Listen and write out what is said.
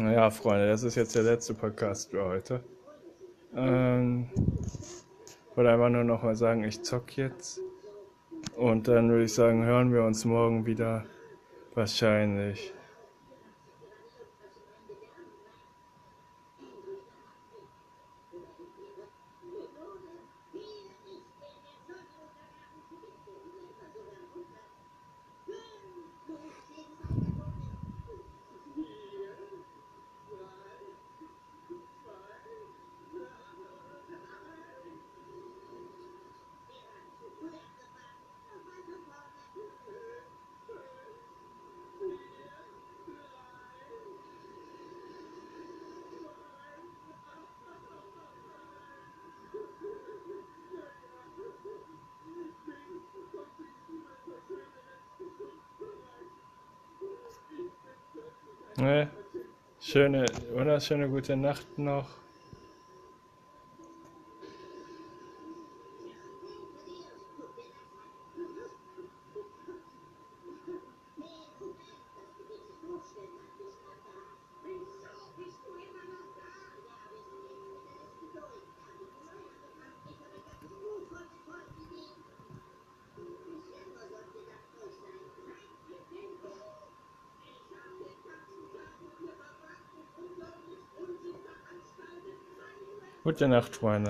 Ja, Freunde, das ist jetzt der letzte Podcast für heute. Ähm, wollte einfach nur noch mal sagen, ich zock jetzt. Und dann würde ich sagen, hören wir uns morgen wieder. Wahrscheinlich. Ne? Schöne, oder? Schöne gute Nacht noch. Gute Nacht, Freunde.